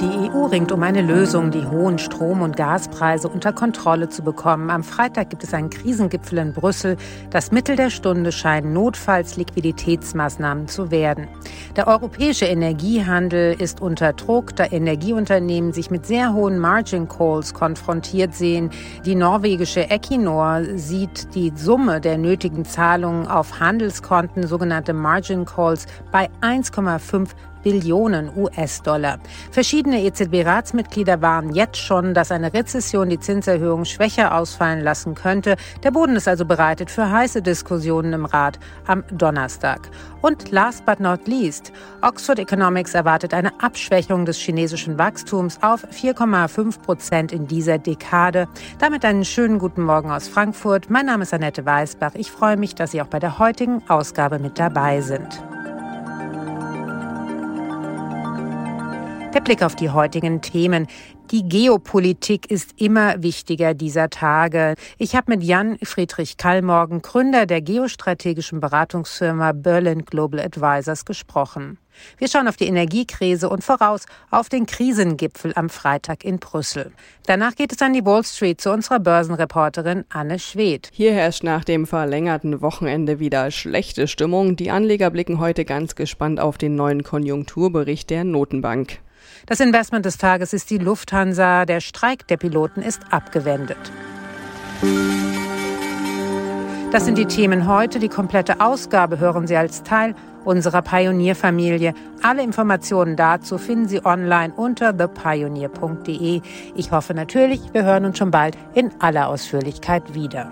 Die EU ringt um eine Lösung, die hohen Strom- und Gaspreise unter Kontrolle zu bekommen. Am Freitag gibt es einen Krisengipfel in Brüssel. Das Mittel der Stunde scheinen notfalls Liquiditätsmaßnahmen zu werden. Der europäische Energiehandel ist unter Druck, da Energieunternehmen sich mit sehr hohen Margin Calls konfrontiert sehen. Die norwegische Equinor sieht die Summe der nötigen Zahlungen auf Handelskonten, sogenannte Margin Calls, bei 1,5 Billionen US-Dollar. EZB-Ratsmitglieder warnen jetzt schon, dass eine Rezession die Zinserhöhung schwächer ausfallen lassen könnte. Der Boden ist also bereitet für heiße Diskussionen im Rat am Donnerstag. Und last but not least, Oxford Economics erwartet eine Abschwächung des chinesischen Wachstums auf 4,5 Prozent in dieser Dekade. Damit einen schönen guten Morgen aus Frankfurt. Mein Name ist Annette Weißbach. Ich freue mich, dass Sie auch bei der heutigen Ausgabe mit dabei sind. Der Blick auf die heutigen Themen. Die Geopolitik ist immer wichtiger dieser Tage. Ich habe mit Jan Friedrich Kallmorgen, Gründer der geostrategischen Beratungsfirma Berlin Global Advisors, gesprochen. Wir schauen auf die Energiekrise und voraus auf den Krisengipfel am Freitag in Brüssel. Danach geht es an die Wall Street zu unserer Börsenreporterin Anne Schwedt. Hier herrscht nach dem verlängerten Wochenende wieder schlechte Stimmung. Die Anleger blicken heute ganz gespannt auf den neuen Konjunkturbericht der Notenbank. Das Investment des Tages ist die Lufthansa. Der Streik der Piloten ist abgewendet. Das sind die Themen heute. Die komplette Ausgabe hören Sie als Teil unserer Pionierfamilie. Alle Informationen dazu finden Sie online unter thepioneer.de. Ich hoffe natürlich, wir hören uns schon bald in aller Ausführlichkeit wieder.